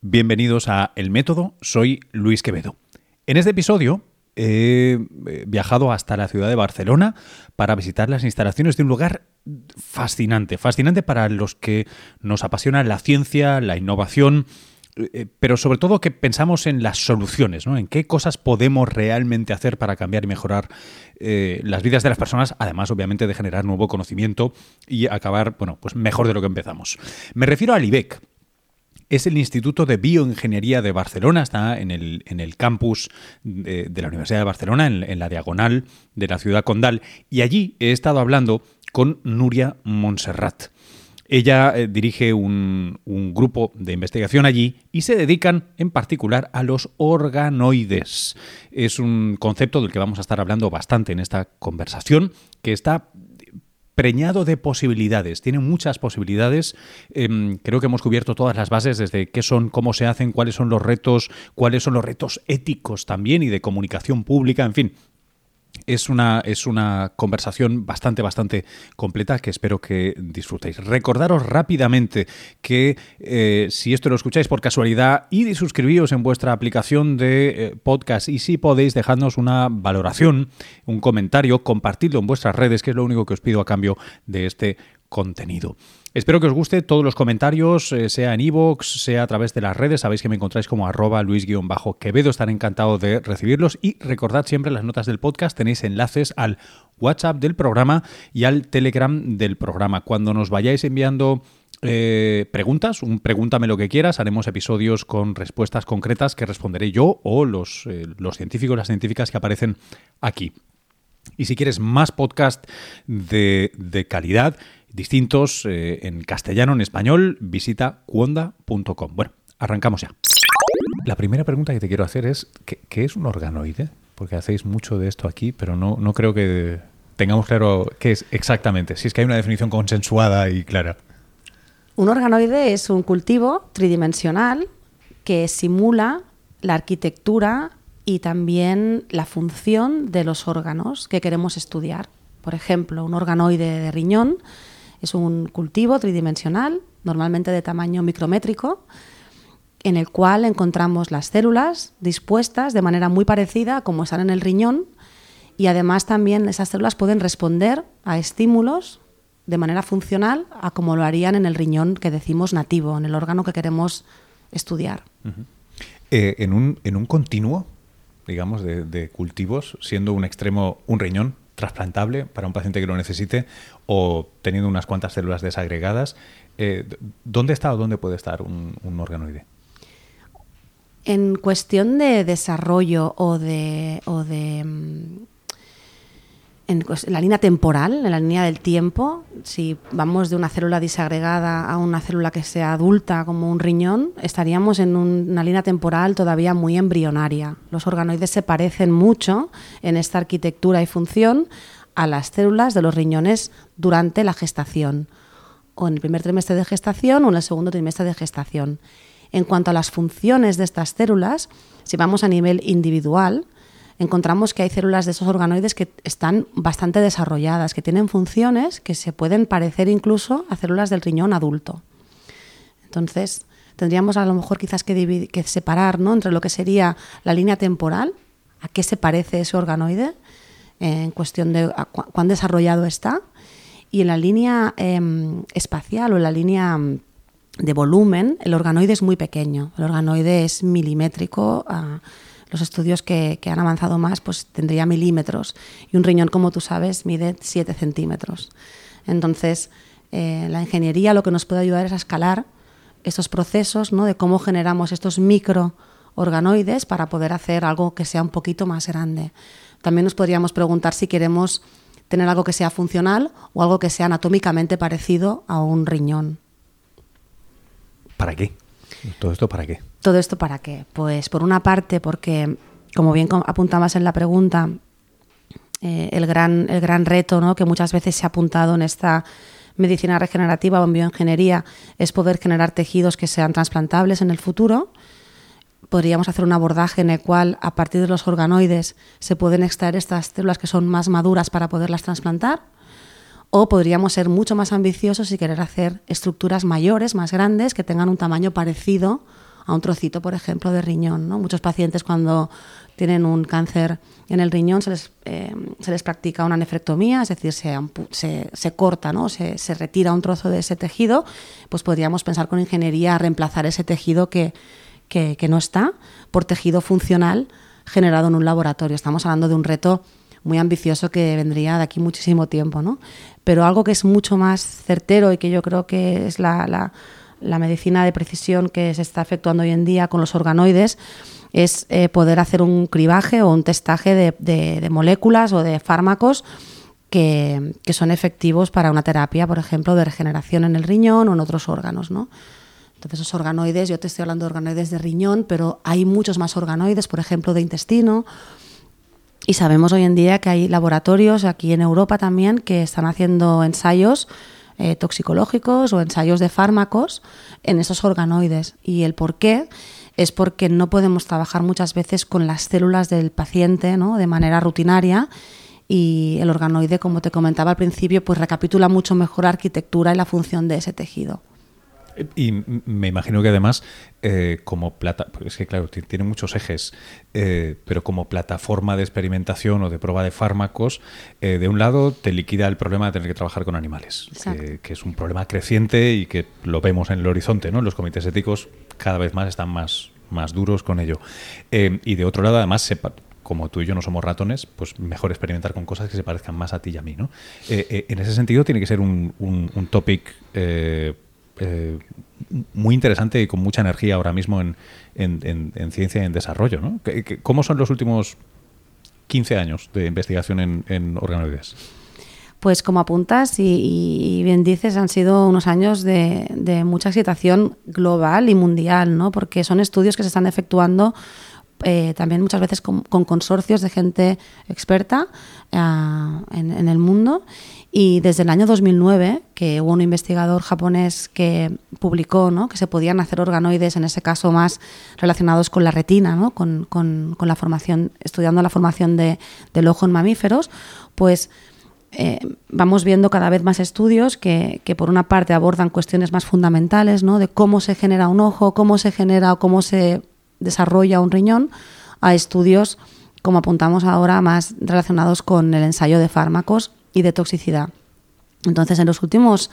Bienvenidos a El Método, soy Luis Quevedo. En este episodio he viajado hasta la ciudad de Barcelona para visitar las instalaciones de un lugar fascinante, fascinante para los que nos apasiona la ciencia, la innovación, eh, pero sobre todo que pensamos en las soluciones, ¿no? En qué cosas podemos realmente hacer para cambiar y mejorar eh, las vidas de las personas, además, obviamente, de generar nuevo conocimiento y acabar, bueno, pues mejor de lo que empezamos. Me refiero al IBEC, es el Instituto de Bioingeniería de Barcelona, está en el, en el campus de, la Universidad de Barcelona, en, la diagonal de la ciudad condal, y allí he estado hablando con Nuria Montserrat. Ella eh, dirige un, un, grupo de investigación allí y se dedican en particular a los organoides. Es un concepto del que vamos a estar hablando bastante en esta conversación, que está preñado de posibilidades, tiene muchas posibilidades. Em, creo que hemos cubierto todas las bases desde qué son, cómo se hacen, cuáles son los retos, cuáles son los retos éticos también y de comunicación pública, en fin, es una, es una conversación bastante, bastante completa que espero que disfrutéis. Recordaros rápidamente que eh, si esto lo escucháis por casualidad, id y suscribíos en vuestra aplicación de eh, podcast y si podéis dejadnos una valoración, un comentario, compartidlo en vuestras redes, que es lo único que os pido a cambio de este contenido. Espero que os guste todos los comentarios, eh, sea en iVoox, sea a través de las redes. Sabéis que me encontráis como arroba luis-quevedo. Estaré encantado de recibirlos. Y recordad siempre las notas del podcast. Tenéis enlaces al WhatsApp del programa y al Telegram del programa. Cuando nos vayáis enviando eh, preguntas, un pregúntame lo que quieras, haremos episodios con respuestas concretas que responderé yo o los, eh, los científicos, las científicas que aparecen aquí. Y si quieres más podcast de, de calidad, distintos eh, en castellano, en español, visita cuonda.com. Bueno, arrancamos ya. La primera pregunta que te quiero hacer es, ¿qué, es un organoide? Porque hacéis mucho de esto aquí, pero no, no creo que tengamos claro qué es exactamente, si es que hay una definición consensuada y clara. Un organoide es un cultivo tridimensional que simula la arquitectura y también la función de los órganos que queremos estudiar. Por ejemplo, un organoide de riñón es un cultivo tridimensional, normalmente de tamaño micrométrico, en el cual encontramos las células dispuestas de manera muy parecida a como están en el riñón y además también esas células pueden responder a estímulos de manera funcional a como lo harían en el riñón que decimos nativo, en el órgano que queremos estudiar. Eh, en, un, en un continuo, digamos, de, de cultivos, siendo un extremo un riñón, trasplantable para un paciente que lo necesite o teniendo unas cuantas células desagregadas. Eh, ¿Dónde está o dónde puede estar un, organoide? En cuestión de desarrollo o de, o de en, la línea temporal, en la línea del tiempo, si vamos de una célula disagregada a una célula que sea adulta como un riñón, estaríamos en una línea temporal todavía muy embrionaria. Los organoides se parecen mucho en esta arquitectura y función a las células de los riñones durante la gestación, o en el primer trimestre de gestación o en el segundo trimestre de gestación. En cuanto a las funciones de estas células, si vamos a nivel individual, encontramos que hay células de esos organoides que están bastante desarrolladas, que tienen funciones que se pueden parecer incluso a células del riñón adulto. Entonces, tendríamos a lo mejor quizás que, separar ¿no? entre lo que sería la línea temporal, a qué se parece ese organoide, en cuestión de cuán desarrollado está, y en la línea em, espacial o en la línea mm, de volumen, el organoide es muy pequeño, el organoide es milimétrico. Ah, los estudios que, han avanzado más pues tendría milímetros y un riñón, como tú sabes, mide 7 centímetros. Entonces, eh, la ingeniería lo que nos puede ayudar es a escalar estos procesos ¿no? de cómo generamos estos microorganoides para poder hacer algo que sea un poquito más grande. También nos podríamos preguntar si queremos tener algo que sea funcional o algo que sea anatómicamente parecido a un riñón. ¿Para qué? ¿Todo esto para qué? ¿Todo esto para qué? Pues por una parte porque, como bien apuntabas en la pregunta, eh, el, gran, el gran reto ¿no? que muchas veces se ha apuntado en esta medicina regenerativa o en bioingeniería es poder generar tejidos que sean trasplantables en el futuro. Podríamos hacer un abordaje en el cual, a partir de los organoides, se pueden extraer estas células que son más maduras para poderlas trasplantar o podríamos ser mucho más ambiciosos y querer hacer estructuras mayores, más grandes, que tengan un tamaño parecido a un trocito, por ejemplo, de riñón. ¿no? Muchos pacientes cuando tienen un cáncer en el riñón se les, eh, se les practica una nefrectomía, es decir, se, se, se corta, ¿no? Se, se, retira un trozo de ese tejido, pues podríamos pensar con ingeniería reemplazar ese tejido que, que, que no está por tejido funcional generado en un laboratorio. Estamos hablando de un reto muy ambicioso que vendría de aquí muchísimo tiempo, ¿no? Pero algo que es mucho más certero y que yo creo que es la, la, la medicina de precisión que se está efectuando hoy en día con los organoides es eh, poder hacer un cribaje o un testaje de, moléculas o de fármacos que, que, son efectivos para una terapia, por ejemplo, de regeneración en el riñón o en otros órganos, ¿no? Entonces, esos organoides, yo te estoy hablando de organoides de riñón, pero hay muchos más organoides, por ejemplo, de intestino. Y sabemos hoy en día que hay laboratorios aquí en Europa también que están haciendo ensayos eh, toxicológicos o ensayos de fármacos en esos organoides. Y el por qué es porque no podemos trabajar muchas veces con las células del paciente ¿no? de manera rutinaria y el organoide, como te comentaba al principio, pues recapitula mucho mejor la arquitectura y la función de ese tejido. Y me imagino que además, eh, como plata, es que claro, tiene muchos ejes, eh, pero como plataforma de experimentación o de prueba de fármacos, eh, de un lado te liquida el problema de tener que trabajar con animales, que, que, es un problema creciente y que lo vemos en el horizonte, ¿no? Los comités éticos cada vez más están más, más duros con ello. y de otro lado, además, se, como tú y yo no somos ratones, pues mejor experimentar con cosas que se parezcan más a ti y a mí, ¿no? en ese sentido, tiene que ser un, un, un topic eh, muy interesante y con mucha energía ahora mismo en, en, en, en ciencia y en desarrollo. ¿no? ¿Cómo son los últimos 15 años de investigación en, en organoides? Pues como apuntas y, y, bien dices, han sido unos años de, de, mucha excitación global y mundial, ¿no? porque son estudios que se están efectuando eh, también muchas veces con, con, consorcios de gente experta uh, en, el mundo y desde el año 2009, que hubo un investigador japonés que publicó ¿no? que se podían hacer organoides, en ese caso más relacionados con la retina, ¿no? con, con, con, la formación, estudiando la formación de, del ojo en mamíferos, pues eh, vamos viendo cada vez más estudios que, que, por una parte abordan cuestiones más fundamentales, ¿no? de cómo se genera un ojo, cómo se genera o cómo se desarrolla un riñón, a estudios, como apuntamos ahora, más relacionados con el ensayo de fármacos y de toxicidad. Entonces, en los últimos,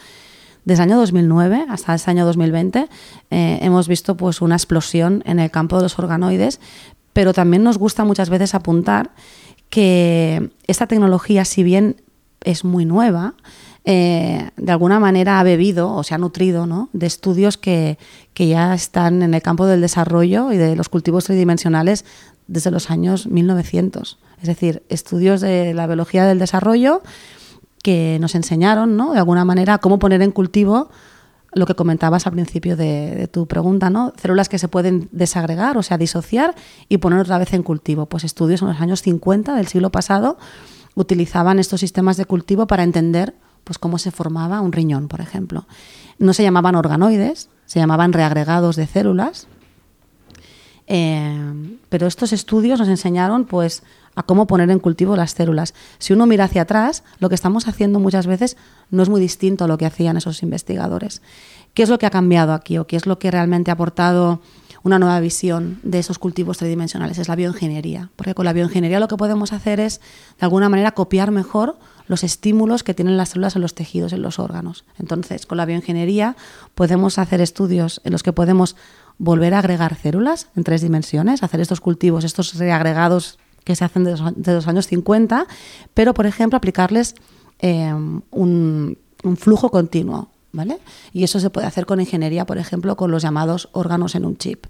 desde el año 2009 hasta este año 2020, eh, hemos visto pues una explosión en el campo de los organoides, pero también nos gusta muchas veces apuntar que esta tecnología, si bien es muy nueva, eh, de alguna manera ha bebido o se ha nutrido ¿no? de estudios que, que, ya están en el campo del desarrollo y de los cultivos tridimensionales desde los años 1900. Es decir, estudios de la biología del desarrollo que nos enseñaron, ¿no? De alguna manera, cómo poner en cultivo lo que comentabas al principio de, de, tu pregunta, ¿no? Células que se pueden desagregar, o sea, disociar y poner otra vez en cultivo. Pues estudios en los años 50 del siglo pasado utilizaban estos sistemas de cultivo para entender pues cómo se formaba un riñón, por ejemplo. No se llamaban organoides, se llamaban reagregados de células. Eh, pero estos estudios nos enseñaron pues a cómo poner en cultivo las células. Si uno mira hacia atrás, lo que estamos haciendo muchas veces no es muy distinto a lo que hacían esos investigadores. ¿Qué es lo que ha cambiado aquí o qué es lo que realmente ha aportado una nueva visión de esos cultivos tridimensionales? Es la bioingeniería, porque con la bioingeniería lo que podemos hacer es, de alguna manera, copiar mejor los estímulos que tienen las células en los tejidos, en los órganos. Entonces, con la bioingeniería podemos hacer estudios en los que podemos volver a agregar células en tres dimensiones, hacer estos cultivos, estos reagregados que se hacen de los años 50, pero, por ejemplo, aplicarles eh, un, un flujo continuo, ¿vale? Y eso se puede hacer con ingeniería, por ejemplo, con los llamados órganos en un chip.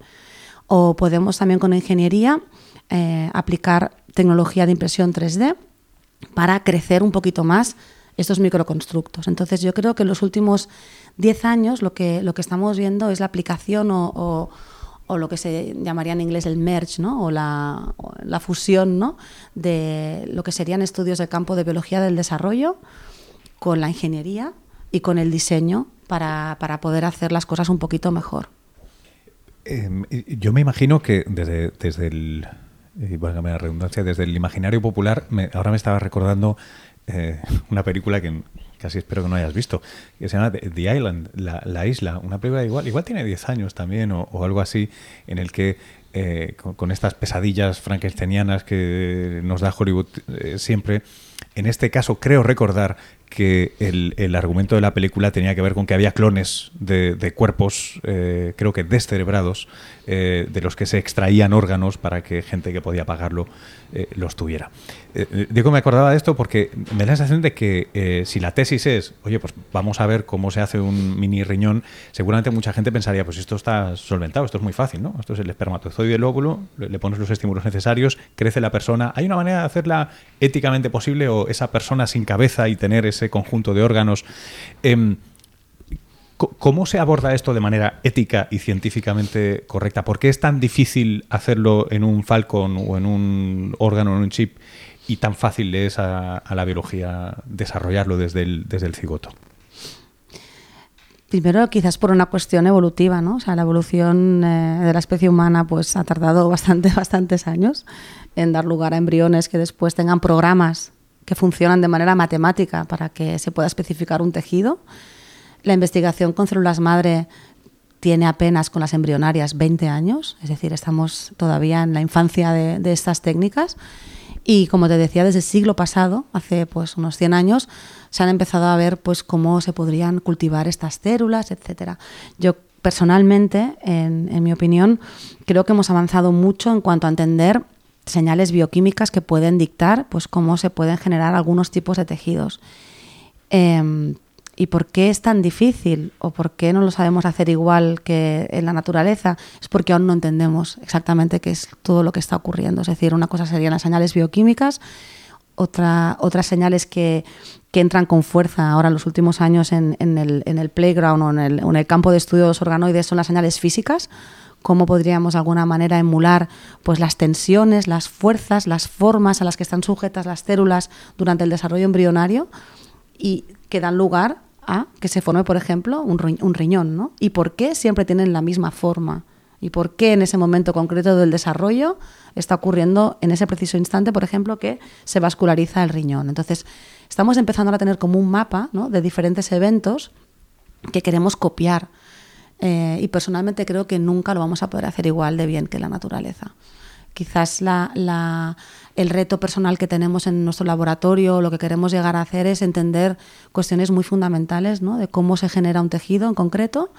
O podemos también con ingeniería eh, aplicar tecnología de impresión 3D para crecer un poquito más estos microconstructos. Entonces yo creo que en los últimos 10 años lo que, lo que estamos viendo es la aplicación o, o lo que se llamaría en inglés el merge, ¿no? o, la, la fusión ¿no? de lo que serían estudios del campo de biología del desarrollo con la ingeniería y con el diseño para, para poder hacer las cosas un poquito mejor. Eh, yo me imagino que desde, desde el, eh, la redundancia, desde el imaginario popular, ahora me estaba recordando eh, una película que, casi espero que no hayas visto, que se llama The Island, la, isla, una película igual, igual tiene 10 años también o, algo así, en el que eh, con, estas pesadillas frankensteinianas que nos da Hollywood eh, siempre, en este caso creo recordar que el, argumento de la película tenía que ver con que había clones de, cuerpos, eh, creo que descerebrados, eh, de los que se extraían órganos para que gente que podía pagarlo eh, los tuviera. digo, me acordaba de esto porque me da la sensación de que si la tesis es, oye, pues vamos a ver cómo se hace un mini riñón, seguramente mucha gente pensaría, pues esto está solventado, esto es muy fácil, ¿no? Esto es el espermatozoide del óvulo, le, pones los estímulos necesarios, crece la persona. ¿Hay una manera de hacerla éticamente posible o esa persona sin cabeza y tener ese conjunto de órganos. Em, ¿Cómo se aborda esto de manera ética y científicamente correcta? ¿Por qué es tan difícil hacerlo en un Falcon o en un órgano o en un chip y tan fácil es a, la biología desarrollarlo desde el, desde el cigoto? Primero, quizás por una cuestión evolutiva, ¿no? O sea, la evolución eh, de la especie humana pues ha tardado bastante, bastantes años en dar lugar a embriones que después tengan programas que funcionan de manera matemática para que se pueda especificar un tejido. La investigación con células madre tiene apenas con las embrionarias 20 años, es decir, estamos todavía en la infancia de, estas técnicas. Y como te decía, desde el siglo pasado, hace pues unos 100 años, se han empezado a ver pues cómo se podrían cultivar estas células, etcétera. Yo personalmente, en, en mi opinión, creo que hemos avanzado mucho en cuanto a entender señales bioquímicas que pueden dictar pues, cómo se pueden generar algunos tipos de tejidos. Em, ¿Y por qué es tan difícil o por qué no lo sabemos hacer igual que en la naturaleza? Es porque aún no entendemos exactamente qué es todo lo que está ocurriendo. Es decir, una cosa serían las señales bioquímicas, otra, otras señales que, que entran con fuerza ahora en los últimos años en, en, el, en el, playground o en el, en el campo de estudios organoides son las señales físicas cómo podríamos de alguna manera emular pues las tensiones, las fuerzas, las formas a las que están sujetas las células durante el desarrollo embrionario y que dan lugar a que se forme, por ejemplo, un, riñón, ¿no? ¿Y por qué siempre tienen la misma forma? ¿Y por qué en ese momento concreto del desarrollo está ocurriendo en ese preciso instante, por ejemplo, que se vasculariza el riñón? Entonces, estamos empezando a tener como un mapa de diferentes eventos que queremos copiar eh, y personalmente creo que nunca lo vamos a poder hacer igual de bien que la naturaleza. Quizás el reto personal que tenemos en nuestro laboratorio, lo que queremos llegar a hacer es entender cuestiones muy fundamentales ¿no? de cómo se genera un tejido en concreto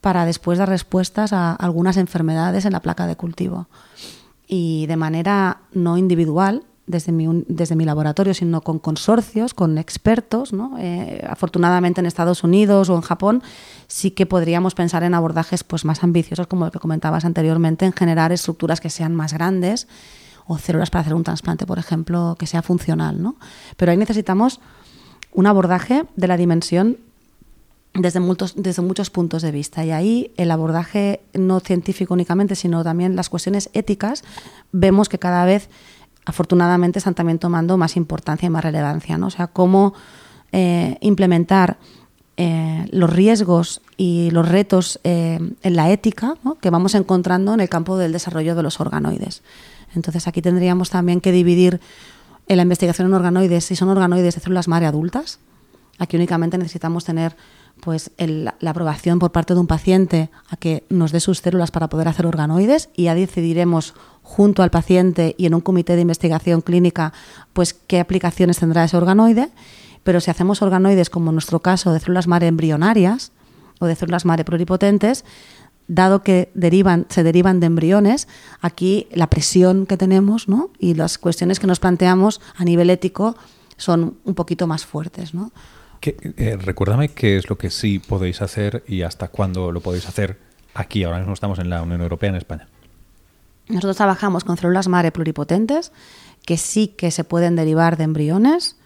para después dar respuestas a algunas enfermedades en la placa de cultivo. Y de manera no individual, desde mi, desde mi laboratorio, sino con consorcios, con expertos. ¿no? Eh, afortunadamente en Estados Unidos o en Japón sí que podríamos pensar en abordajes pues, más ambiciosos, como lo que comentabas anteriormente, en generar estructuras que sean más grandes o células para hacer un trasplante, por ejemplo, que sea funcional. ¿no? Pero ahí necesitamos un abordaje de la dimensión desde muchos, desde muchos puntos de vista. Y ahí el abordaje no científico únicamente, sino también las cuestiones éticas, vemos que cada vez afortunadamente están también tomando más importancia y más relevancia. ¿no? O sea, cómo eh, implementar eh, los riesgos y los retos eh, en la ética que vamos encontrando en el campo del desarrollo de los organoides. Entonces aquí tendríamos también que dividir en la investigación en organoides si son organoides de células madre adultas. Aquí únicamente necesitamos tener pues la aprobación por parte de un paciente a que nos dé sus células para poder hacer organoides y ya decidiremos junto al paciente y en un comité de investigación clínica pues qué aplicaciones tendrá ese organoide, pero si hacemos organoides como en nuestro caso de células madre embrionarias o de células madre pluripotentes, dado que derivan, se derivan de embriones, aquí la presión que tenemos ¿no? y las cuestiones que nos planteamos a nivel ético son un poquito más fuertes. ¿no? Eh, recuérdame qué es lo que sí podéis hacer y hasta cuándo lo podéis hacer aquí. Ahora mismo estamos en la Unión Europea, en España. Nosotros trabajamos con células madre pluripotentes que sí que se pueden derivar de embriones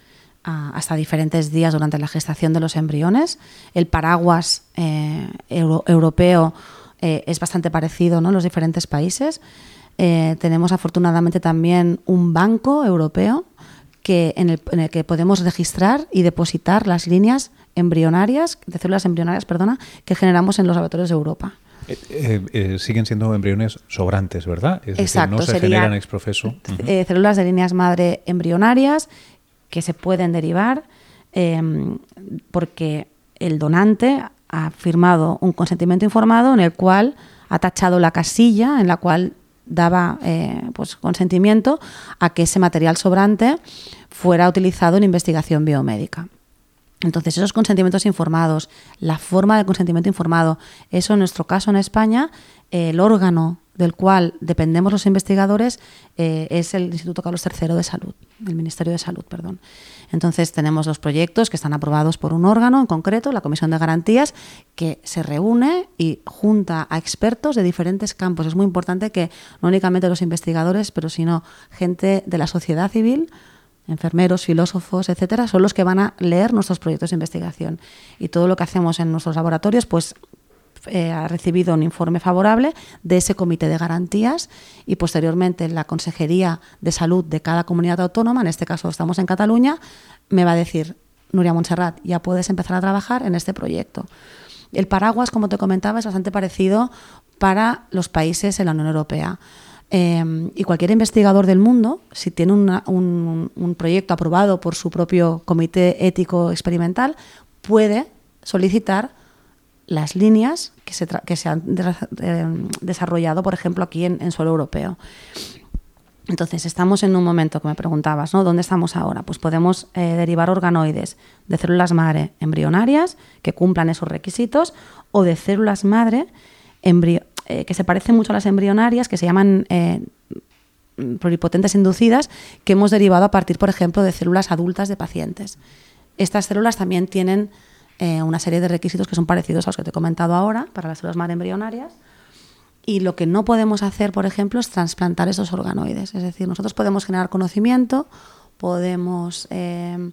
ah, hasta diferentes días durante la gestación de los embriones. El paraguas eh, europeo eh, es bastante parecido ¿no? en los diferentes países. tenemos afortunadamente también un banco europeo que, en, el, que podemos registrar y depositar las líneas embrionarias, de células embrionarias, perdona, que generamos en los laboratorios de Europa. Eh, eh, eh, siguen siendo embriones sobrantes, ¿verdad? Es Exacto, decir, no se generan ex células de líneas madre embrionarias que se pueden derivar em, porque el donante ha firmado un consentimiento informado en el cual ha tachado la casilla en la cual daba eh, pues, consentimiento a que ese material sobrante fuera utilizado en investigación biomédica. Entonces, esos consentimientos informados, la forma del consentimiento informado, eso en nuestro caso en España, el órgano del cual dependemos los investigadores eh, es el Instituto Carlos III de Salud, el Ministerio de Salud, perdón. Entonces tenemos los proyectos que están aprobados por un órgano en concreto, la Comisión de Garantías, que se reúne y junta a expertos de diferentes campos. Es muy importante que no únicamente los investigadores, pero sino gente de la sociedad civil, enfermeros, filósofos, etcétera, son los que van a leer nuestros proyectos de investigación. Y todo lo que hacemos en nuestros laboratorios, pues eh, ha recibido un informe favorable de ese comité de garantías y posteriormente la Consejería de Salud de cada comunidad autónoma, en este caso estamos en Cataluña, me va a decir, Nuria Montserrat, ya puedes empezar a trabajar en este proyecto. El paraguas, como te comentaba, es bastante parecido para los países en la Unión Europea. Em, y cualquier investigador del mundo, si tiene un, un proyecto aprobado por su propio comité ético experimental, puede solicitar las líneas que se, que se han eh, desarrollado, por ejemplo, aquí en, suelo europeo. Entonces, estamos en un momento que me preguntabas, ¿no? ¿Dónde estamos ahora? Pues podemos eh, derivar organoides de células madre embrionarias que cumplan esos requisitos o de células madre eh, que se parecen mucho a las embrionarias, que se llaman pluripotentes inducidas, que hemos derivado a partir, por ejemplo, de células adultas de pacientes. Estas células también tienen eh, una serie de requisitos que son parecidos a los que te he comentado ahora para las células madre embrionarias. Y lo que no podemos hacer, por ejemplo, es trasplantar esos organoides. Es decir, nosotros podemos generar conocimiento, podemos eh,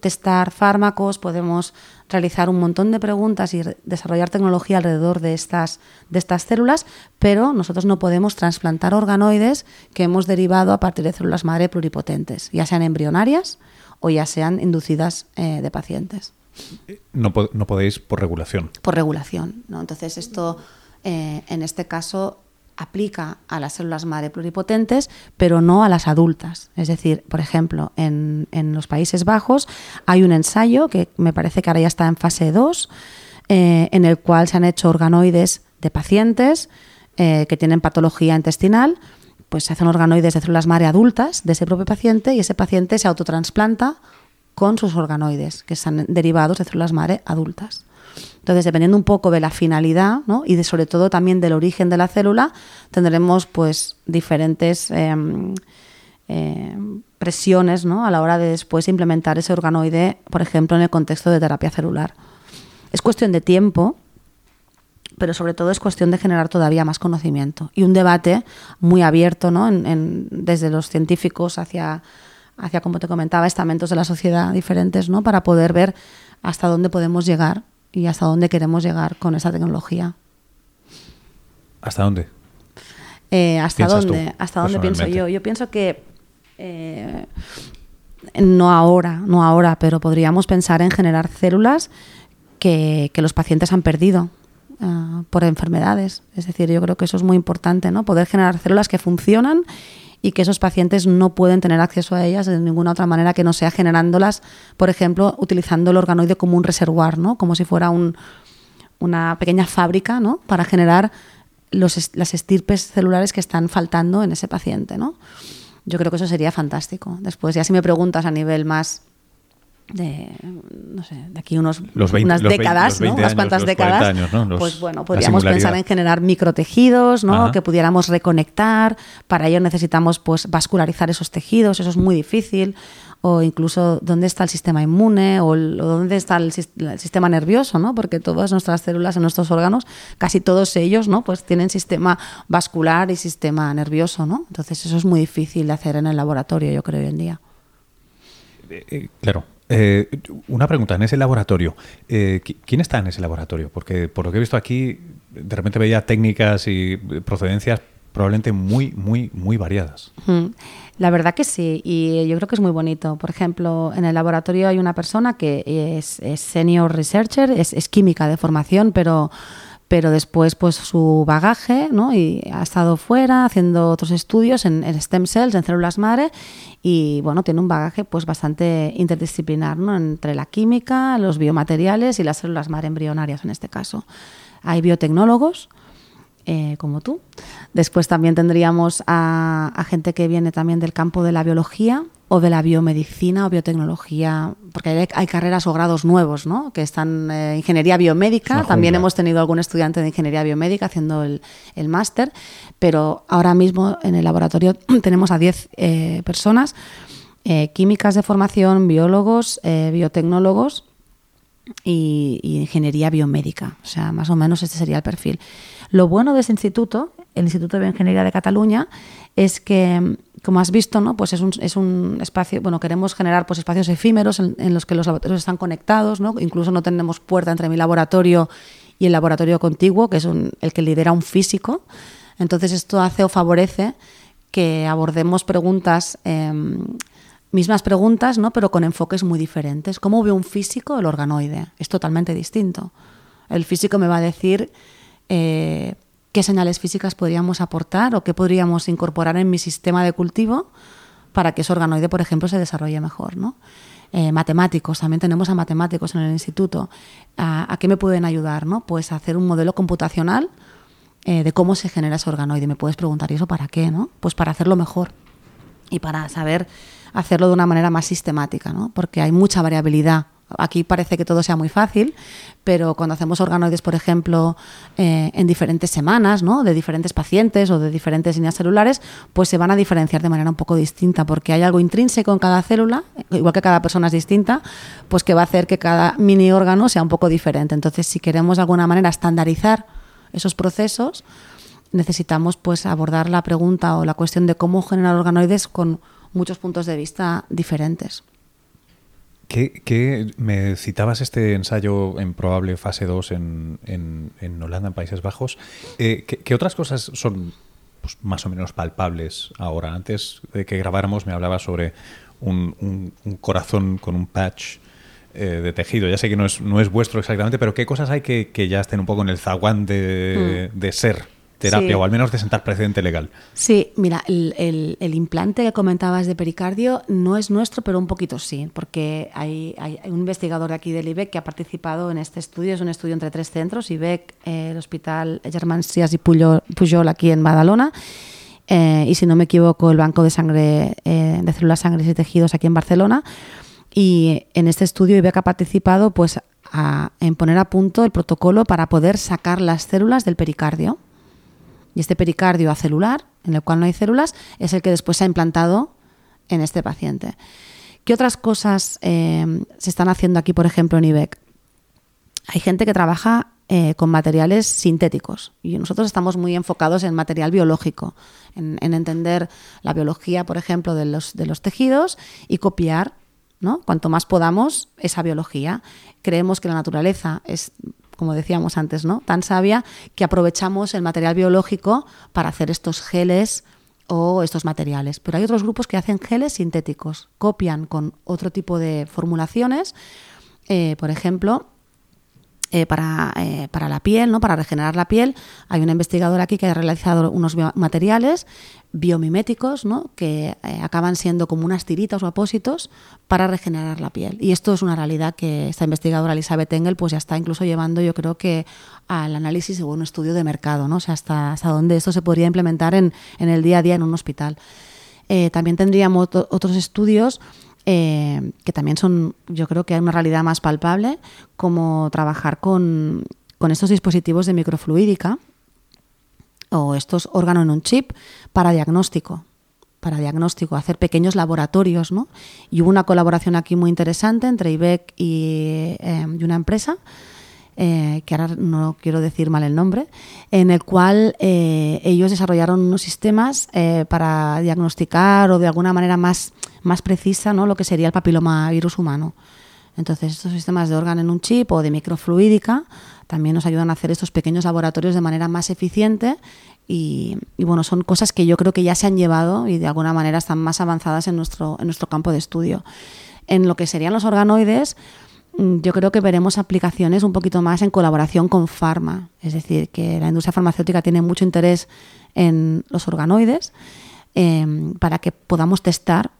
testar fármacos, podemos realizar un montón de preguntas y desarrollar tecnología alrededor de estas, de estas células, pero nosotros no podemos trasplantar organoides que hemos derivado a partir de células madre pluripotentes, ya sean embrionarias o ya sean inducidas eh, de pacientes. No, no podéis por regulación. Por regulación. ¿no? Entonces, esto eh, en este caso aplica a las células madre pluripotentes, pero no a las adultas. Es decir, por ejemplo, en, los Países Bajos hay un ensayo que me parece que ahora ya está en fase 2, eh, en el cual se han hecho organoides de pacientes eh, que tienen patología intestinal, pues se hacen organoides de células madre adultas de ese propio paciente y ese paciente se autotransplanta con sus organoides, que están derivados de células madre adultas. Entonces, dependiendo un poco de la finalidad ¿no? y de, sobre todo también del origen de la célula, tendremos pues diferentes em, em, presiones ¿no? a la hora de después implementar ese organoide, por ejemplo, en el contexto de terapia celular. Es cuestión de tiempo, pero sobre todo es cuestión de generar todavía más conocimiento y un debate muy abierto ¿no? desde los científicos hacia hacia, como te comentaba, estamentos de la sociedad diferentes, ¿no? Para poder ver hasta dónde podemos llegar y hasta dónde queremos llegar con esa tecnología. ¿Hasta dónde? Eh, ¿Hasta dónde? ¿Hasta dónde pienso yo? Yo pienso que eh, no ahora, no ahora, pero podríamos pensar en generar células que, los pacientes han perdido ah, por enfermedades. Es decir, yo creo que eso es muy importante, ¿no? Poder generar células que funcionan y que esos pacientes no pueden tener acceso a ellas de ninguna otra manera que no sea generándolas, por ejemplo, utilizando el organoide como un reservoir, ¿no? como si fuera un, una pequeña fábrica ¿no? para generar los, las estirpes celulares que están faltando en ese paciente. ¿no? Yo creo que eso sería fantástico. Después, ya si me preguntas a nivel más de, no sé, de aquí unos, unas décadas, ¿no? unas cuantas décadas, pues bueno, podríamos pensar en generar microtejidos, ¿no? que pudiéramos reconectar. Para ello necesitamos pues vascularizar esos tejidos, eso es muy difícil. O incluso dónde está el sistema inmune o, dónde está el, sistema nervioso, ¿no? Porque todas nuestras células en nuestros órganos, casi todos ellos, ¿no? Pues tienen sistema vascular y sistema nervioso, ¿no? Entonces eso es muy difícil de hacer en el laboratorio, yo creo, hoy en día. Eh, eh, claro, eh, una pregunta, en ese laboratorio, eh, ¿quién está en ese laboratorio? Porque por lo que he visto aquí, de repente veía técnicas y procedencias probablemente muy, muy, muy variadas. La verdad que sí, y yo creo que es muy bonito. Por ejemplo, en el laboratorio hay una persona que es, senior researcher, es, química de formación, pero pero después pues su bagaje, ¿no? Y ha estado fuera haciendo otros estudios en, stem cells, en células madre, y bueno, tiene un bagaje pues bastante interdisciplinar, ¿no? Entre la química, los biomateriales y las células madre embrionarias en este caso. Hay biotecnólogos, eh, como tú. Después también tendríamos a, gente que viene también del campo de la biología o de la biomedicina o biotecnología, porque hay, carreras o grados nuevos, ¿no? Que están en eh, ingeniería biomédica. También hemos tenido algún estudiante de ingeniería biomédica haciendo el, máster, pero ahora mismo en el laboratorio tenemos a 10 eh, personas, químicas de formación, biólogos, biotecnólogos y, ingeniería biomédica. O sea, más o menos este sería el perfil. Lo bueno de ese instituto, el Instituto de Bioingeniería de Cataluña, es que, como has visto, ¿no? pues es un, es un espacio, bueno, queremos generar pues, espacios efímeros en, los que los laboratorios están conectados, ¿no? incluso no tenemos puerta entre mi laboratorio y el laboratorio contiguo, que es el que lidera un físico. Entonces esto hace o favorece que abordemos preguntas em, mismas preguntas, ¿no? pero con enfoques muy diferentes. ¿Cómo ve un físico el organoide? Es totalmente distinto. El físico me va a decir eh, qué señales físicas podríamos aportar o qué podríamos incorporar en mi sistema de cultivo para que ese organoide, por ejemplo, se desarrolle mejor. ¿no? Eh, matemáticos, también tenemos a matemáticos en el instituto. ¿A, qué me pueden ayudar? ¿no? Pues a hacer un modelo computacional eh, de cómo se genera ese organoide. Me puedes preguntar, ¿y eso para qué? ¿no? Pues para hacerlo mejor y para saber hacerlo de una manera más sistemática, ¿no? porque hay mucha variabilidad. Aquí parece que todo sea muy fácil, pero cuando hacemos organoides, por ejemplo, eh, en diferentes semanas, ¿no? de diferentes pacientes o de diferentes líneas celulares, pues se van a diferenciar de manera un poco distinta, porque hay algo intrínseco en cada célula, igual que cada persona es distinta, pues que va a hacer que cada mini órgano sea un poco diferente. Entonces, si queremos de alguna manera estandarizar esos procesos, necesitamos pues abordar la pregunta o la cuestión de cómo generar organoides con muchos puntos de vista diferentes. ¿Qué, me citabas este ensayo en probable fase 2 en, en, Holanda, en Países Bajos. Eh, ¿qué, otras cosas son pues, más o menos palpables ahora? Antes de que grabáramos me hablaba sobre un, corazón con un patch eh, de tejido. Ya sé que no es, no es vuestro exactamente, pero ¿qué cosas hay que, ya estén un poco en el zaguán de, mm. de ser terapia o al menos de sentar precedente legal. Sí, mira, el, implante que comentabas de pericardio no es nuestro, pero un poquito sí, porque hay, un investigador de aquí del IBEC que ha participado en este estudio, es un estudio entre tres centros, IBEC, eh, el Hospital Germán Sias y Pujol, aquí en Badalona, eh, y si no me equivoco, el Banco de Sangre, eh, de Células Sangres y Tejidos aquí en Barcelona. Y en este estudio IBEC ha participado pues, en poner a punto el protocolo para poder sacar las células del pericardio. Y este pericardio acelular, en el cual no hay células, es el que después se ha implantado en este paciente. ¿Qué otras cosas eh, se están haciendo aquí, por ejemplo, en IBEC? Hay gente que trabaja eh, con materiales sintéticos y nosotros estamos muy enfocados en material biológico, en, entender la biología, por ejemplo, de los, de los tejidos y copiar ¿no? Cuanto más podamos esa biología. Creemos que la naturaleza es como decíamos antes, ¿no? Tan sabia que aprovechamos el material biológico para hacer estos geles o estos materiales. Pero hay otros grupos que hacen geles sintéticos, copian con otro tipo de formulaciones, eh, por ejemplo, eh, para, eh, para, la piel, ¿no? para regenerar la piel. Hay una investigadora aquí que ha realizado unos materiales biomiméticos ¿no? que eh, acaban siendo como unas tiritas o apósitos para regenerar la piel. Y esto es una realidad que esta investigadora Elizabeth Engel pues ya está incluso llevando yo creo que al análisis o un estudio de mercado, ¿no? o sea, hasta, hasta dónde esto se podría implementar en, en el día a día en un hospital. también tendríamos otros estudios eh, que también son, yo creo que hay una realidad más palpable, como trabajar con, estos dispositivos de microfluídica o estos órganos en un chip para diagnóstico para diagnóstico, hacer pequeños laboratorios, ¿no? Y hubo una colaboración aquí muy interesante entre IBEC eh, y una empresa eh, que ahora no quiero decir mal el nombre, en el cual eh, ellos desarrollaron unos sistemas eh, para diagnosticar o de alguna manera más, más precisa ¿no? lo que sería el papiloma virus humano. Entonces, estos sistemas de órgano en un chip o de microfluídica también nos ayudan a hacer estos pequeños laboratorios de manera más eficiente y, y, bueno, son cosas que yo creo que ya se han llevado y de alguna manera están más avanzadas en nuestro, en nuestro campo de estudio. En lo que serían los organoides, yo creo que veremos aplicaciones un poquito más en colaboración con Pharma. Es decir, que la industria farmacéutica tiene mucho interés en los organoides em, para que podamos testar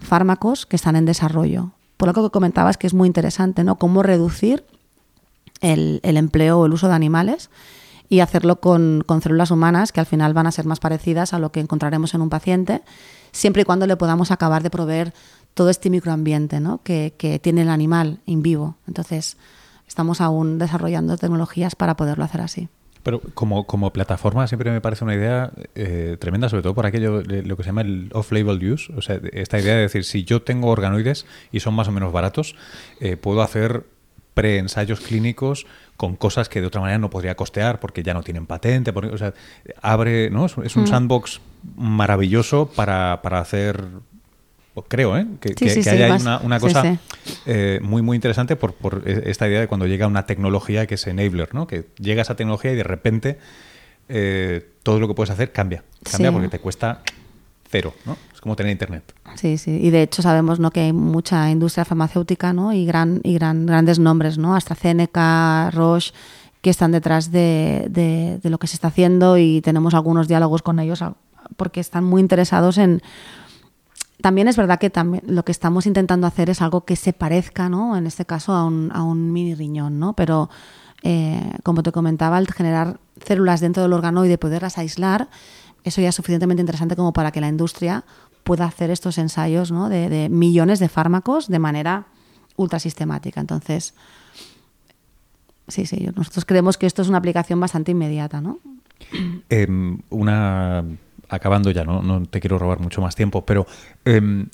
fármacos que están en desarrollo. Por lo que comentabas que es muy interesante, ¿no? Cómo reducir el, empleo o el uso de animales y hacerlo con, con, células humanas que al final van a ser más parecidas a lo que encontraremos en un paciente, siempre y cuando le podamos acabar de proveer todo este microambiente ¿no? que, que tiene el animal en vivo. Entonces, estamos aún desarrollando tecnologías para poderlo hacer así. Pero como, como plataforma siempre me parece una idea eh, tremenda, sobre todo por aquello, lo que se llama el off-label use. O sea, esta idea de decir, si yo tengo organoides y son más o menos baratos, eh, puedo hacer pre-ensayos clínicos con cosas que de otra manera no podría costear porque ya no tienen patente. o sea, abre, ¿no? Es un mm. sandbox maravilloso para, para hacer creo, ¿eh? que, haya una, cosa eh, muy, muy interesante por, por, esta idea de cuando llega una tecnología que es enabler, ¿no? que llega esa tecnología y de repente eh, todo lo que puedes hacer cambia. Cambia porque te cuesta cero, ¿no? Es como tener internet. Sí, sí. Y de hecho sabemos ¿no? que hay mucha industria farmacéutica ¿no? y, gran, y gran, grandes nombres, ¿no? AstraZeneca, Roche, que están detrás de, de, de, lo que se está haciendo y tenemos algunos diálogos con ellos porque están muy interesados en también es verdad que también lo que estamos intentando hacer es algo que se parezca, ¿no? En este caso a un, a un mini riñón, ¿no? Pero eh, como te comentaba, el generar células dentro del órgano y de poderlas aislar, eso ya es suficientemente interesante como para que la industria pueda hacer estos ensayos ¿no? de, de millones de fármacos de manera ultra sistemática. Entonces, sí, sí, nosotros creemos que esto es una aplicación bastante inmediata, ¿no? Em, una acabando ya, no, no te quiero robar mucho más tiempo, pero em,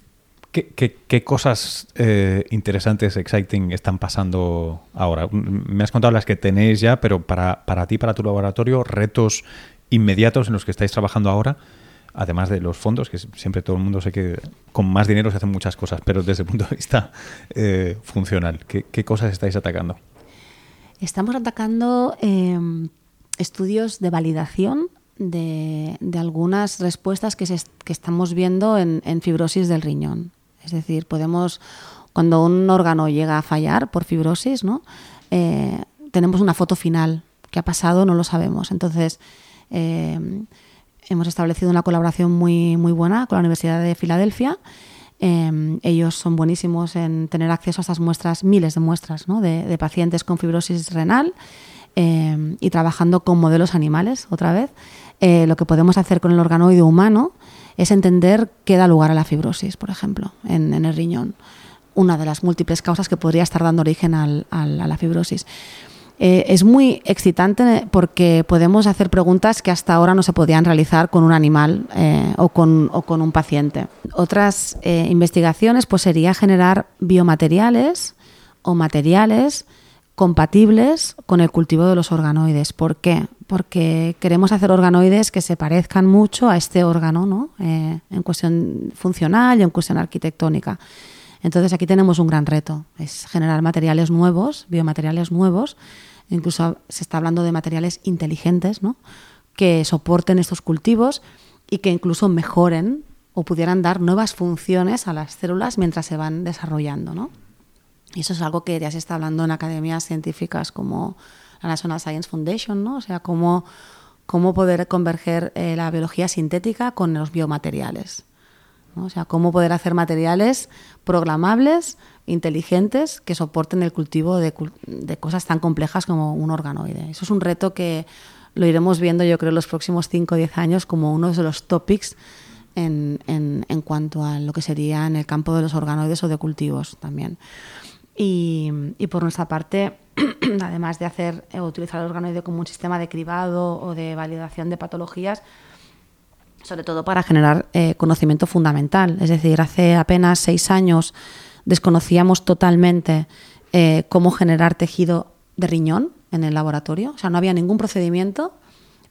¿qué, cosas eh, interesantes, exciting, están pasando ahora? Me has contado las que tenéis ya, pero para, para ti, para tu laboratorio, retos inmediatos en los que estáis trabajando ahora, además de los fondos, que siempre todo el mundo sé que con más dinero se hacen muchas cosas, pero desde el punto de vista eh, funcional, ¿qué, cosas estáis atacando? Estamos atacando em, estudios de validación de, algunas respuestas que, que estamos viendo en, fibrosis del riñón. Es decir, podemos, cuando un órgano llega a fallar por fibrosis, ¿no? Eh, tenemos una foto final. ¿Qué ha pasado? No lo sabemos. Entonces, eh, hemos establecido una colaboración muy, muy buena con la Universidad de Filadelfia. Eh, ellos son buenísimos en tener acceso a estas muestras, miles de muestras ¿no? de, pacientes con fibrosis renal y trabajando con modelos animales otra vez. Eh, lo que podemos hacer con el organoide humano es entender qué da lugar a la fibrosis, por ejemplo, en, el riñón. Una de las múltiples causas que podría estar dando origen a la fibrosis. Eh, es muy excitante porque podemos hacer preguntas que hasta ahora no se podían realizar con un animal eh, o, con, un paciente. Otras investigaciones pues, sería generar biomateriales o materiales compatibles con el cultivo de los organoides. ¿Por qué? Porque queremos hacer organoides que se parezcan mucho a este órgano, ¿no? Eh, en cuestión funcional y en cuestión arquitectónica. Entonces aquí tenemos un gran reto, es generar materiales nuevos, biomateriales nuevos, incluso se está hablando de materiales inteligentes, ¿no? que soporten estos cultivos y que incluso mejoren o pudieran dar nuevas funciones a las células mientras se van desarrollando. ¿no? Y eso es algo que ya se está hablando en academias científicas como la National Science Foundation, ¿no? O sea, cómo, cómo poder converger eh, la biología sintética con los biomateriales. ¿no? O sea, cómo poder hacer materiales programables, inteligentes, que soporten el cultivo de, de, cosas tan complejas como un organoide. Eso es un reto que lo iremos viendo, yo creo, en los próximos 5 o 10 años como uno de los topics en, en, en cuanto a lo que sería en el campo de los organoides o de cultivos también. Y, por nuestra parte, además de hacer o utilizar el organoide como un sistema de cribado o de validación de patologías, sobre todo para generar eh, conocimiento fundamental. Es decir, hace apenas seis años desconocíamos totalmente eh, cómo generar tejido de riñón en el laboratorio. O sea, no había ningún procedimiento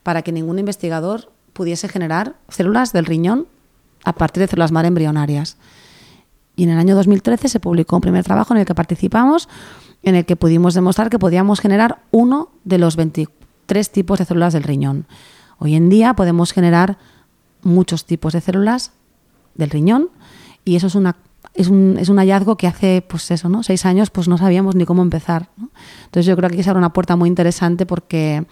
para que ningún investigador pudiese generar células del riñón a partir de células madre embrionarias. Y en el año 2013 se publicó un primer trabajo en el que participamos, en el que pudimos demostrar que podíamos generar uno de los 23 tipos de células del riñón. Hoy en día podemos generar muchos tipos de células del riñón y eso es una es un, es un hallazgo que hace, pues eso, ¿no? Seis años, pues no sabíamos ni cómo empezar. Entonces yo creo que aquí se abre una puerta muy interesante porque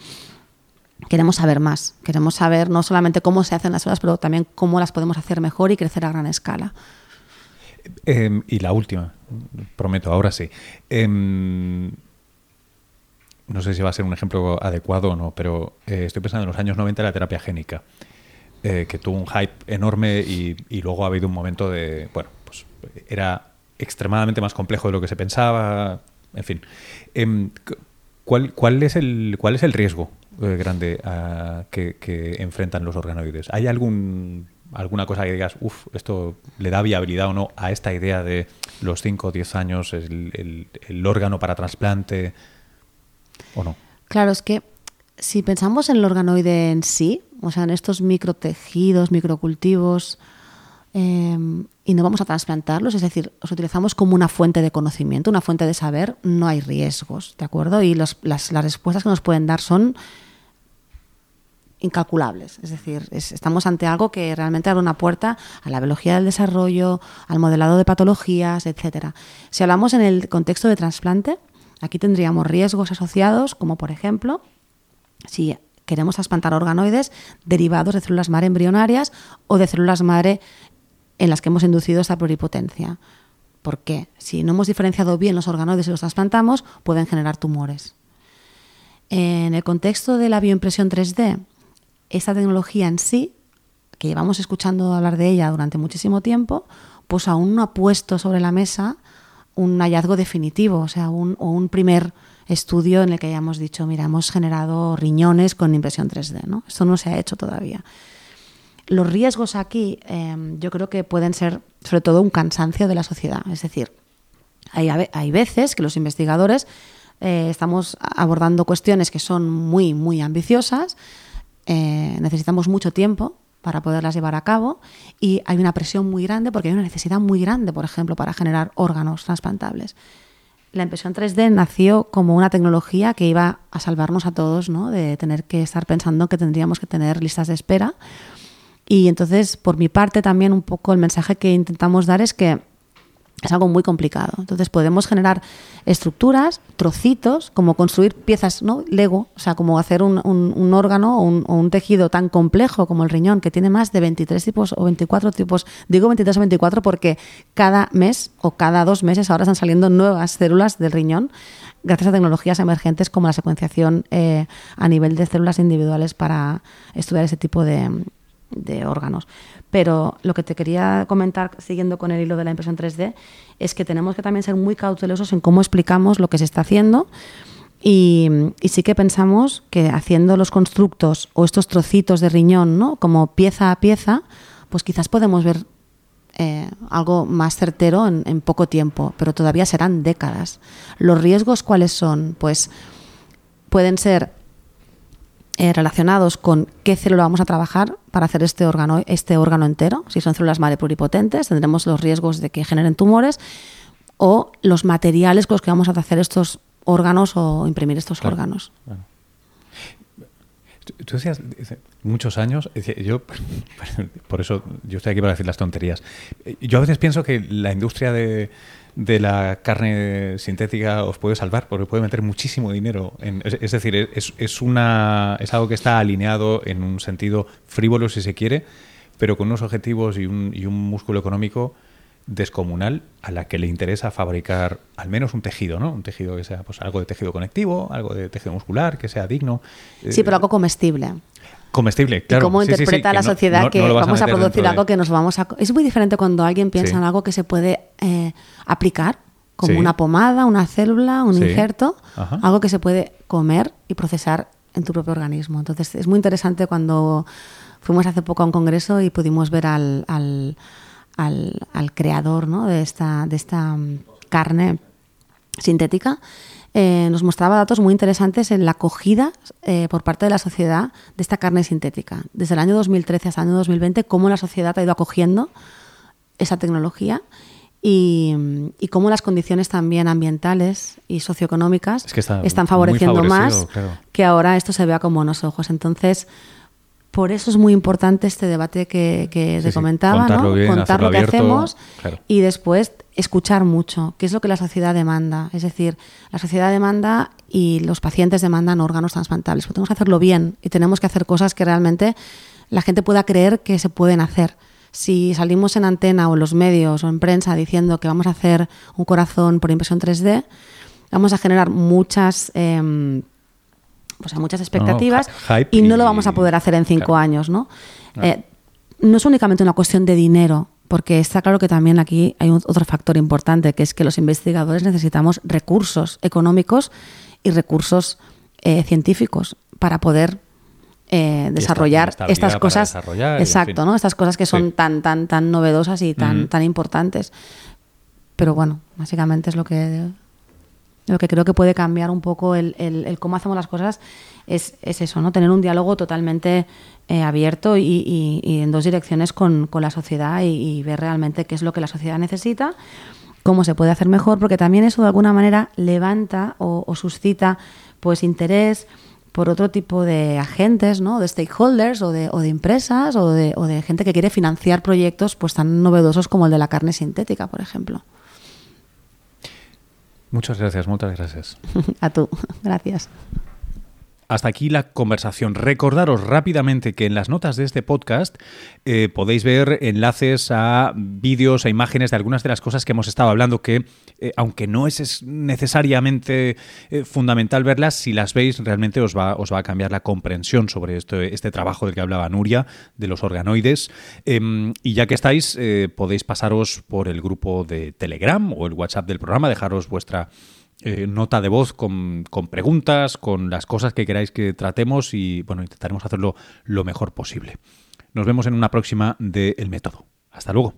queremos saber más. Queremos saber no solamente cómo se hacen las cosas, pero también cómo las podemos hacer mejor y crecer a gran escala. Em, y la última, prometo, ahora sí. Em, no sé si va a ser un ejemplo adecuado o no, pero eh, estoy pensando en los años 90 la terapia génica, eh, que tuvo un hype enorme y, luego ha habido un momento de, bueno, pues era extremadamente más complejo de lo que se pensaba, en fin. Em, ¿cuál, es el, ¿Cuál es el riesgo eh, grande que, que enfrentan los organoides? ¿Hay algún alguna cosa que digas, uff, esto le da viabilidad o no a esta idea de los 5 o 10 años, el, el, órgano para trasplante o no? Claro, es que si pensamos en el organoide en sí, o sea, en estos microtejidos, microcultivos, eh, y no vamos a trasplantarlos, es decir, los utilizamos como una fuente de conocimiento, una fuente de saber, no hay riesgos, ¿de acuerdo? Y los, las, las respuestas que nos pueden dar son incalculables. Es decir, es, estamos ante algo que realmente abre una puerta a la biología del desarrollo, al modelado de patologías, etcétera. Si hablamos en el contexto de trasplante, aquí tendríamos riesgos asociados, como por ejemplo, si queremos trasplantar organoides derivados de células madre embrionarias o de células madre en las que hemos inducido esta pluripotencia. Porque si no hemos diferenciado bien los organoides y los trasplantamos, pueden generar tumores. En el contexto de la bioimpresión 3D, esta tecnología en sí, que llevamos escuchando hablar de ella durante muchísimo tiempo, pues aún no ha puesto sobre la mesa un hallazgo definitivo, o sea, un, o un primer estudio en el que hayamos dicho, mira, hemos generado riñones con impresión 3D. ¿no? Esto no se ha hecho todavía. Los riesgos aquí eh, yo creo que pueden ser sobre todo un cansancio de la sociedad. Es decir, hay, hay veces que los investigadores eh, estamos abordando cuestiones que son muy, muy ambiciosas, eh, necesitamos mucho tiempo para poderlas llevar a cabo y hay una presión muy grande porque hay una necesidad muy grande, por ejemplo, para generar órganos transplantables. La impresión 3D nació como una tecnología que iba a salvarnos a todos ¿no? de tener que estar pensando que tendríamos que tener listas de espera. Y entonces, por mi parte, también un poco el mensaje que intentamos dar es que es algo muy complicado. Entonces podemos generar estructuras, trocitos, como construir piezas, ¿no? Lego, o sea, como hacer un, un, un órgano o un, o un, tejido tan complejo como el riñón, que tiene más de 23 tipos o 24 tipos. Digo 23 o 24 porque cada mes o cada dos meses ahora están saliendo nuevas células del riñón gracias a tecnologías emergentes como la secuenciación eh, a nivel de células individuales para estudiar ese tipo de, de órganos. Pero lo que te quería comentar, siguiendo con el hilo de la impresión 3D, es que tenemos que también ser muy cautelosos en cómo explicamos lo que se está haciendo. Y, sí que pensamos que haciendo los constructos o estos trocitos de riñón, ¿no? como pieza a pieza, pues quizás podemos ver eh, algo más certero en, en, poco tiempo, pero todavía serán décadas. ¿Los riesgos cuáles son? Pues pueden ser eh, relacionados con qué célula vamos a trabajar para hacer este órgano, este órgano entero. Si son células madre pluripotentes, tendremos los riesgos de que generen tumores o los materiales con los que vamos a hacer estos órganos o imprimir estos claro, órganos. Tú decías muchos años, yo por eso yo estoy aquí para decir las tonterías. Yo a veces pienso que la industria de, de la carne sintética os puede salvar porque puede meter muchísimo dinero. En, es, es, decir, es, es, una, es algo que está alineado en un sentido frívolo, si se quiere, pero con unos objetivos y un, y un músculo económico descomunal a la que le interesa fabricar al menos un tejido, ¿no? Un tejido que sea pues algo de tejido conectivo, algo de tejido muscular, que sea digno. Sí, pero algo comestible. Comestible, claro. ¿Y cómo sí, interpreta sí, sí, la no, sociedad no, que no vamos a, a producir de... algo que nos vamos a... Es muy diferente cuando alguien piensa en algo que se puede eh, aplicar, como una pomada, una célula, un injerto, Ajá. algo que se puede comer y procesar en tu propio organismo. Entonces es muy interesante cuando fuimos hace poco a un congreso y pudimos ver al, al, al, al creador ¿no? de, esta, de esta carne sintética eh, nos mostraba datos muy interesantes en la acogida eh, por parte de la sociedad de esta carne sintética. Desde el año 2013 hasta el año 2020, cómo la sociedad ha ido acogiendo esa tecnología y, y cómo las condiciones también ambientales y socioeconómicas es que está están favoreciendo más claro. que ahora esto se vea con buenos ojos. Entonces, por eso es muy importante este debate que, que Sí, te comentaba, ¿no? bien, contar lo que abierto, hacemos claro. y después escuchar mucho, que es lo que la sociedad demanda. Es decir, la sociedad demanda y los pacientes demandan órganos transplantables. Pero tenemos que hacerlo bien y tenemos que hacer cosas que realmente la gente pueda creer que se pueden hacer. Si salimos en antena o en los medios o en prensa diciendo que vamos a hacer un corazón por impresión 3D, vamos a generar muchas... em, pues, muchas expectativas y no lo vamos a poder hacer en cinco claro. años, ¿no? Claro. Eh, no es únicamente una cuestión de dinero, porque está claro que también aquí hay otro factor importante, que es que los investigadores necesitamos recursos económicos y recursos eh, científicos para poder eh, desarrollar estas cosas. desarrollar y, en exacto, fin. ¿no? Estas cosas que son Sí. tan, tan, tan novedosas y tan, tan importantes. Pero bueno, básicamente es lo que lo que creo que puede cambiar un poco el, el- el cómo hacemos las cosas es, es eso, ¿no? Tener un diálogo totalmente eh, abierto y, en dos direcciones con, la sociedad y, ver realmente qué es lo que la sociedad necesita, cómo se puede hacer mejor, porque también eso de alguna manera levanta o, o suscita pues interés por otro tipo de agentes, ¿no? de stakeholders o de, o de empresas o de, o de gente que quiere financiar proyectos pues tan novedosos como el de la carne sintética, por ejemplo. Muchas gracias, muchas gracias. A tú, gracias. Hasta aquí la conversación. Recordaros rápidamente que en las notas de este podcast eh, podéis ver enlaces a vídeos, a imágenes de algunas de las cosas que hemos estado hablando que, eh, aunque no es, es necesariamente eh, fundamental verlas, si las veis realmente os va, a cambiar la comprensión sobre este, este trabajo del que hablaba Nuria, de los organoides. Em, y ya que estáis, podéis pasaros por el grupo de Telegram o el WhatsApp del programa, dejaros vuestra eh, nota de voz con, con preguntas, con las cosas que queráis que tratemos y bueno, intentaremos hacerlo lo mejor posible. Nos vemos en una próxima de El Método. Hasta luego.